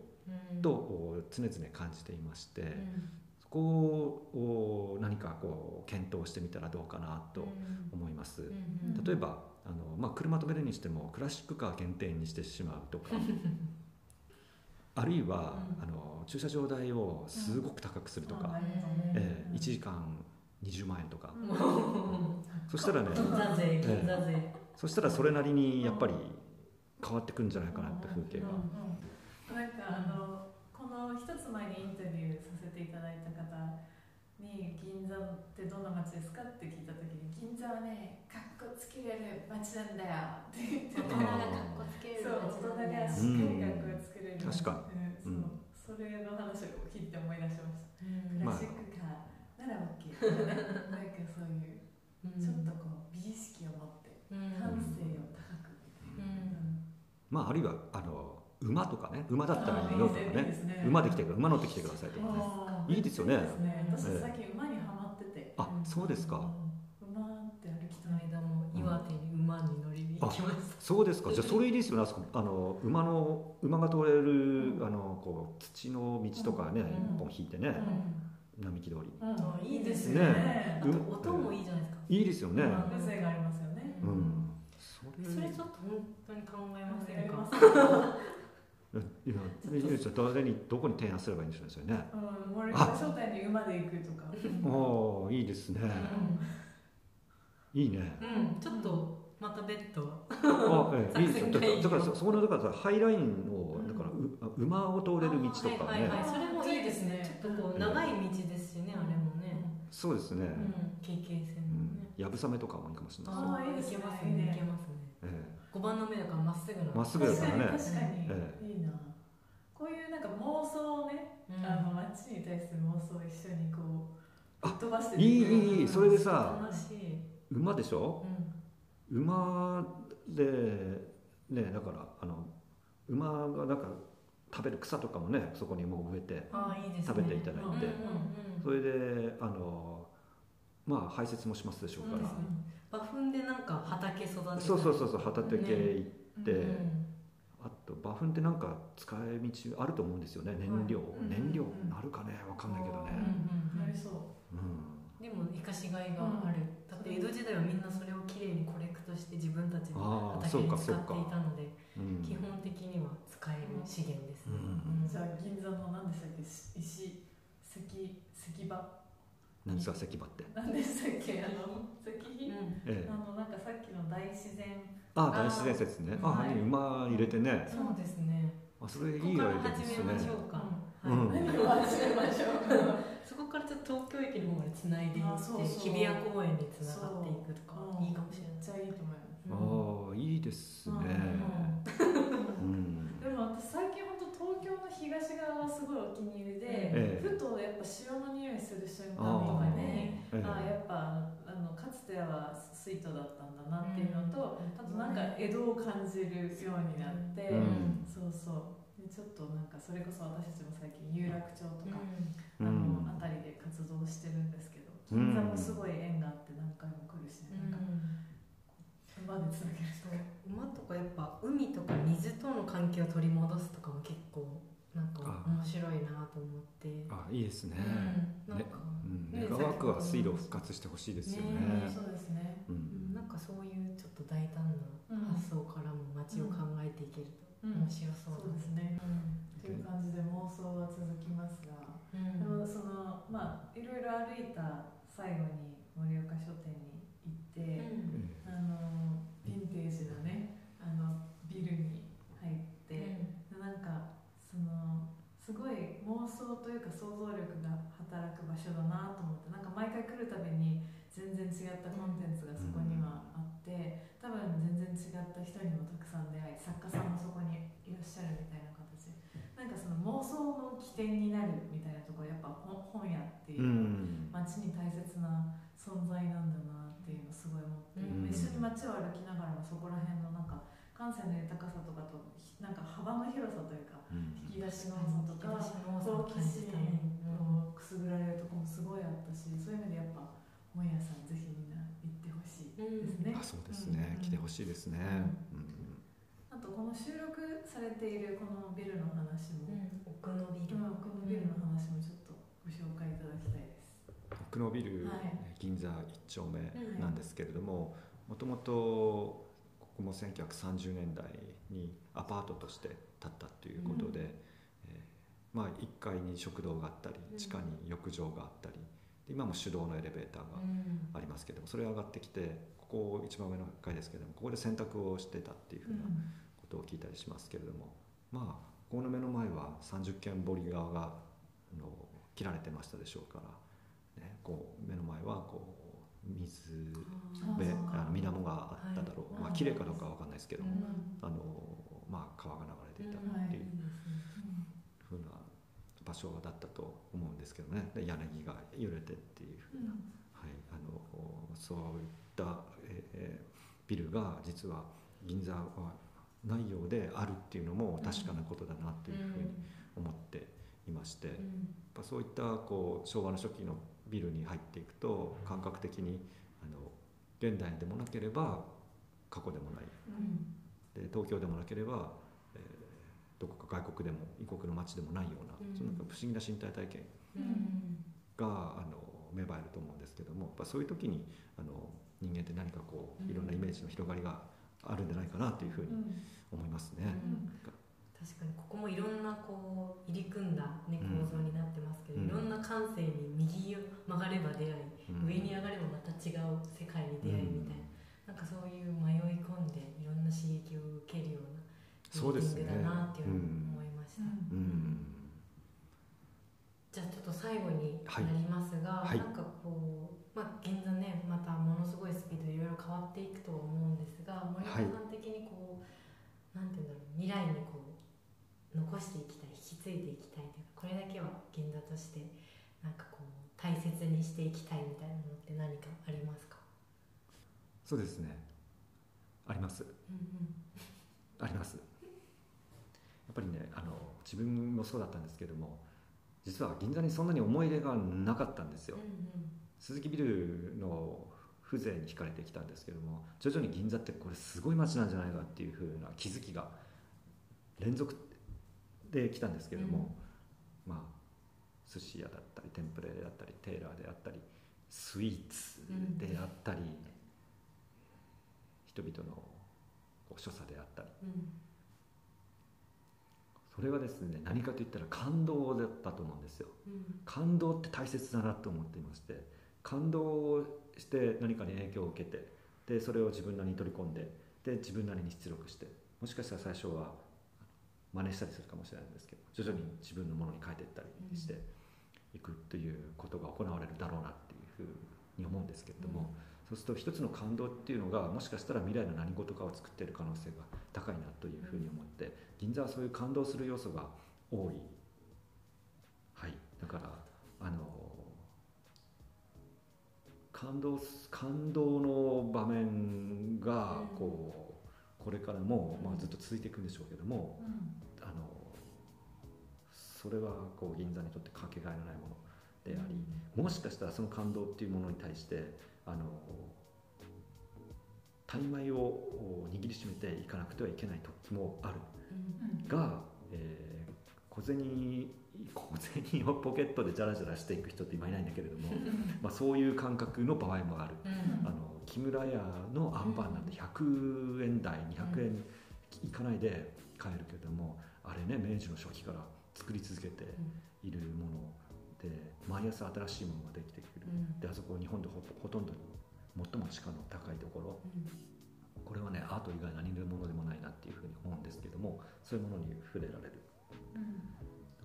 Speaker 2: うん。
Speaker 4: と常々感じていまして、
Speaker 2: うん。
Speaker 4: そこを何かこう検討してみたらどうかなと思います。
Speaker 2: うん。
Speaker 4: 例えばあの、まあ、車止めるにしてもクラシックカー限定にしてしまうとか あるいは、
Speaker 2: うん。
Speaker 4: あの駐車場代をすごく高くするとか、えー1時間20万円とか、
Speaker 5: うん。
Speaker 4: そしたらね
Speaker 2: 銀座税銀座税。
Speaker 4: そしたらそれなりにやっぱり変わってくるんじゃないかなって風景が。
Speaker 5: なんかあのこの一つ前にインタビューさせていただいた方に銀座ってどんな街ですかって聞いた時に銀座はねかっこつけれる街なんだよって言って
Speaker 2: 大
Speaker 5: て
Speaker 2: 人がかっこつける
Speaker 5: そう大人がしっかりかっこつけれる
Speaker 4: 確か
Speaker 5: に、
Speaker 4: うん
Speaker 5: そうそれの話を聞いて思い出しました。ク
Speaker 4: まあ。
Speaker 5: ラシックカーなら OK なんかそういうちょっとこう美意識を持って感性を高くみたいな、
Speaker 4: まあ、あるいはあの馬とかね馬だったらいいよとかね
Speaker 5: ね。
Speaker 4: 馬で来てく馬乗ってきてくださいとかね。いいですよね。
Speaker 5: ね。私
Speaker 4: え。え
Speaker 5: 最近馬にはまってて、
Speaker 4: あそうですか。
Speaker 5: うん馬って歩きたい
Speaker 2: 岩手に馬に乗りに行きました
Speaker 4: そうですか。じゃあそれいいですよね。あそこあの馬の馬が通れる、
Speaker 5: うん。
Speaker 4: あのこう土の道とかね、
Speaker 5: うん。
Speaker 4: 一本引いてね、並木通り。
Speaker 5: うん。
Speaker 2: あいいです
Speaker 5: よ
Speaker 4: ね。
Speaker 2: あと音もいいじゃないですか。
Speaker 4: いいですよね、
Speaker 5: がありますよね。
Speaker 4: うん。
Speaker 2: うん
Speaker 4: それ
Speaker 2: それちょっと本当に考えませんか？
Speaker 4: いや誰にどこに提案すればいいんでしょうね。
Speaker 5: うん森川商店に馬で行くとか。
Speaker 4: おおいいですね、いいね。
Speaker 2: うんちょっとまた別途。
Speaker 4: あ、ええ、いいですよ。だからそそこのだからハイラインをだからう馬を通れる道とかね、
Speaker 2: はいはいはい、それもいいですね。ちょっとこう長い道ですしね、あれもね、
Speaker 4: そうですね、
Speaker 2: うん、KK 線
Speaker 4: うん。
Speaker 2: のね、
Speaker 4: やぶさめとかもいいかもしれないですね。
Speaker 5: あーいいですね。
Speaker 2: けますね
Speaker 5: い
Speaker 2: けますね。
Speaker 4: え
Speaker 2: 5番の目だからまっすぐな
Speaker 4: まっすぐだ
Speaker 5: 確から
Speaker 4: ね。
Speaker 5: 確かに、
Speaker 4: え
Speaker 5: いいなこういうなんか妄想をね、
Speaker 2: うん
Speaker 5: あの街に対する妄想を一緒にこう
Speaker 4: あ
Speaker 5: ぶっ飛ばして
Speaker 4: いいいいいいそれでさ馬でしょ？
Speaker 2: うん。
Speaker 4: 馬でねだからあの馬がなんか食べる草とかもねそこにもう植えて食べていただいて。
Speaker 2: うんうんうん。
Speaker 4: それであのまあ排泄もしますでしょうから、
Speaker 2: 馬糞でなんか畑育て
Speaker 4: そうそうそうそう畑系行って、
Speaker 2: うん
Speaker 4: あと馬糞ってなんか使い道あると思うんですよね燃料、
Speaker 5: はいうん
Speaker 4: 燃料
Speaker 5: うん。
Speaker 4: なるかねわかんないけど
Speaker 2: うん
Speaker 4: ね、
Speaker 2: うんうん。
Speaker 5: なりそう。
Speaker 4: うん。
Speaker 2: でも生かしがいがある、だって江戸時代はみんなそれをきれいにコレクトして自分たちの
Speaker 4: ああそ
Speaker 2: 畑に使って
Speaker 4: うかそうか。
Speaker 2: いたので
Speaker 4: うん。
Speaker 2: 基本的には使える資源です。ね、
Speaker 4: うん。
Speaker 5: じゃあ銀座の何でしたっけ？石石石場
Speaker 4: 何ですか石馬って、
Speaker 5: 何でしたっけあの石碑、
Speaker 2: うん。
Speaker 4: ええ。
Speaker 5: あのなんかさっきの大自然。
Speaker 4: あ大自然説ね。あ、
Speaker 5: はい。
Speaker 4: 馬入れてね。
Speaker 2: そうですね。
Speaker 4: あそれい
Speaker 2: ここから
Speaker 4: いアイデアですね。
Speaker 2: 始めましょう
Speaker 4: ん。
Speaker 2: はい。
Speaker 5: 何を始めましょう
Speaker 2: そこからちょっと東京駅の方までつないでいって
Speaker 5: あそうそう。
Speaker 2: 日比谷公園につながっていくとか
Speaker 5: う。ん
Speaker 2: いいかもしれない。
Speaker 5: めっちゃいいと思います。
Speaker 2: うん
Speaker 4: ああいいですね
Speaker 5: うん
Speaker 4: うん、
Speaker 5: でも私最近本当東京の東側がすごいお気に入りで、
Speaker 4: ええ
Speaker 5: ふとやっぱ塩の匂いする瞬間とかああやっぱあのかつてはスイートだったんだなっていうのと、
Speaker 2: うん。
Speaker 5: あとなんか江戸を感じるようになって、
Speaker 4: うん。
Speaker 5: そうそう。でちょっとなんかそれこそ私たちも最近有楽町とか、
Speaker 4: うん。
Speaker 5: あの辺りで活動してるんですけど銀座もすごい縁があって何回も来るしね、なんか馬でつなげる
Speaker 2: そう。馬とかやっぱ海とか水との関係を取り戻すとかも結構なんか面白いなと思って、
Speaker 4: あいいですね、
Speaker 2: うん、なんか、
Speaker 4: うん、
Speaker 2: ね
Speaker 4: 願わくは水路復活してほしいですよね。
Speaker 2: ね
Speaker 5: そうですね。
Speaker 4: うん。
Speaker 2: なんかそういうちょっと大胆な発想からも街を考えていけると
Speaker 5: うん。
Speaker 2: 面白そう
Speaker 5: ですね。
Speaker 2: うん。
Speaker 5: という感じで妄想は続きますが、
Speaker 2: うん。
Speaker 5: でもそのまあいろいろ歩いた最後に盛岡書店に行って、あのヴィンテージなねあのビルに入って、なんかそのすごい妄想というか想像力が働く場所だなと思ってなんか毎回来るたびに全然違ったコンテンツがそこにはあって多分全然違った人にもたくさん出会い作家さんもそこにいらっしゃるみたいな形なんかその妄想の起点になるみたいなところやっぱ本本屋っていうう、
Speaker 4: ん。
Speaker 5: 街に大切な存在なんだなっていうのをすごい思って、
Speaker 2: うん。
Speaker 5: 一緒に街を歩きながらもそこら辺のなんか感性の豊かさとかとひなんか幅の広さというか
Speaker 4: うん
Speaker 5: 引き出しの多さとか好奇心をくすぐられるところもすごいあったしそういう意味でやっぱ本屋さんぜひみんな行ってほしいですね。
Speaker 4: あそうですね、
Speaker 5: うん。
Speaker 4: 来てほしいですね、うん。
Speaker 5: あとこの収録されているこのビルの話も、
Speaker 2: 奥のビル。
Speaker 5: 今このビルの話もちょっとご紹介いただきたいです。
Speaker 4: 奥のビル、
Speaker 5: はい。
Speaker 4: 銀座一丁目
Speaker 2: うん。
Speaker 4: なんですけれどももともとここも1930年代にアパートとして建ったということで、えーまあ、1階に食堂があったり
Speaker 2: うん。
Speaker 4: 地下に浴場があったりで今も手動のエレベーターがありますけどもそれ上がってきてここ一番上の階ですけれどもここで洗濯をしてたっていうふうなことを聞いたりしますけれどもまあここの目の前は30軒堀川があの切られてましたでしょうから、ね、こう目の前はこう水辺
Speaker 5: あ
Speaker 4: の水面があっただろう、
Speaker 5: はい
Speaker 4: まあ綺麗かどうかは分かんないですけども、
Speaker 5: うん
Speaker 4: あのまあ、川が流れていた
Speaker 5: うん
Speaker 4: っていうふうな場所だったと思うん。ですけどねで柳が揺れてっていうふうな、はい、あのそういった、えービルが実は銀座はないようであるっていうのも確かなことだなっていうふうに思っていまして、やっぱそういったこう昭和の初期のビルに入っていくと感覚的にあの現代でもなければ過去でもない。
Speaker 2: うん。
Speaker 4: で東京でもなければ、えーどこか外国でも異国の街でもないような、
Speaker 2: うん。
Speaker 4: そのなんか不思議な身体体験
Speaker 2: うん。
Speaker 4: があの芽生えると思うんですけどもやっぱそういう時にあの人間って何かこういろんなイメージの広がりがあるんじゃないかなというふうに思いますね。
Speaker 2: うん。確かにここもいろんなこう入り組んだ、ね、
Speaker 4: うん
Speaker 2: 構造になってますけど、
Speaker 4: うん。
Speaker 2: いろんな感性に右を曲がれば出会い、
Speaker 4: うん。
Speaker 2: 上に上がればまた違う世界に出会いみたいな、なんかそういう迷い込んでいろんな刺激を受けるような
Speaker 4: そうですね。
Speaker 2: だなっていうのを思いました、
Speaker 4: うん。
Speaker 2: じゃあちょっと最後になりますが、
Speaker 4: はい。はい
Speaker 2: なんかこう、まあ、銀座ねまたものすごいスピードでいろいろ変わっていくとは思うんですが森岡さん的にこう、なんていうんだろう未来にこう残していきたい引き継いでいきたいというかこれだけは銀座としてなんかこう大切にしていきたいみたいなものって何かありますか、
Speaker 4: そうですね。あります。
Speaker 2: うん
Speaker 4: あります。やっぱりねあの自分もそうだったんですけども実は銀座にそんなに思い入れがなかったんですよ。
Speaker 2: うん
Speaker 4: 鈴木ビルの風情に惹かれてきたんですけども徐々に銀座ってこれすごい街なんじゃないかっていう風な気づきが連続で来たんですけども、まあ寿司屋だったりテンプレであったりテーラーであったりスイーツであったり、人々の所作であったり。
Speaker 2: うん
Speaker 4: それはですね何かといったら感動だったと思うんですよ。
Speaker 2: うん。
Speaker 4: 感動って大切だなと思っていまして感動して何かに影響を受けてでそれを自分なりに取り込んでで自分なりに出力してもしかしたら最初は真似したりするかもしれないんですけど徐々に自分のものに変えていったりしていくということが行われるだろうなっていうふうに思うんですけれども、そうすると一つの感動っていうのがもしかしたら未来の何事かを作っている可能性が高いなというふうに思って銀座はそういう感動する要素が多い。はい。だからあの感動す感動の場面が
Speaker 2: うん
Speaker 4: こうこれからも、まあ、
Speaker 2: うん
Speaker 4: ずっと続いていくんでしょうけどもあのそれはこう銀座にとってかけがえのないものであり、もしかしたらその感動っていうものに対してあの大枚をお握りしめていかなくてはいけない時もある。
Speaker 2: うん。
Speaker 4: が、えー小銭小銭をポケットでジャラジャラしていく人って今いないんだけれども、まあ、そういう感覚の場合もある。
Speaker 2: うん。
Speaker 4: あの木村屋のあんパンなんて100円台200円いかないで買えるけれどもあれね明治の初期から作り続けているもので毎朝新しいものができてくる。
Speaker 2: うん。
Speaker 4: であそこ日本でほほとんど最も地価の高いところ。これはねアート以外何のものでもないなっていうふうに思うんですけどもそういうものに触れられる。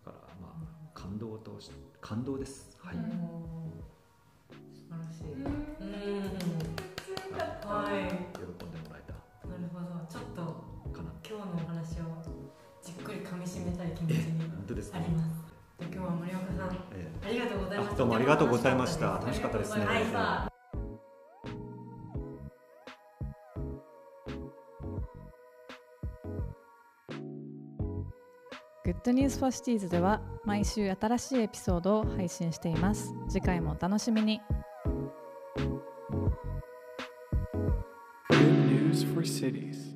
Speaker 4: だからまあ感動とし感動です。はい、
Speaker 2: うん。素晴らしい。うん。はい。
Speaker 4: 喜んでもらえた。
Speaker 2: なるほど。ちょっと
Speaker 4: かな。
Speaker 2: 今日のお話をじっくり噛み締めたい気持ちに
Speaker 4: 本当ですか？
Speaker 2: あります。で今日は森岡さん
Speaker 4: え
Speaker 2: ありがとうございました。
Speaker 4: あどうもありがとうございました。
Speaker 2: 楽しかったです
Speaker 4: 楽しかったですね。
Speaker 2: はい
Speaker 1: Good News for Cities では毎週新しいエピソードを配信しています。次回もお楽しみに。
Speaker 3: Good news for cities.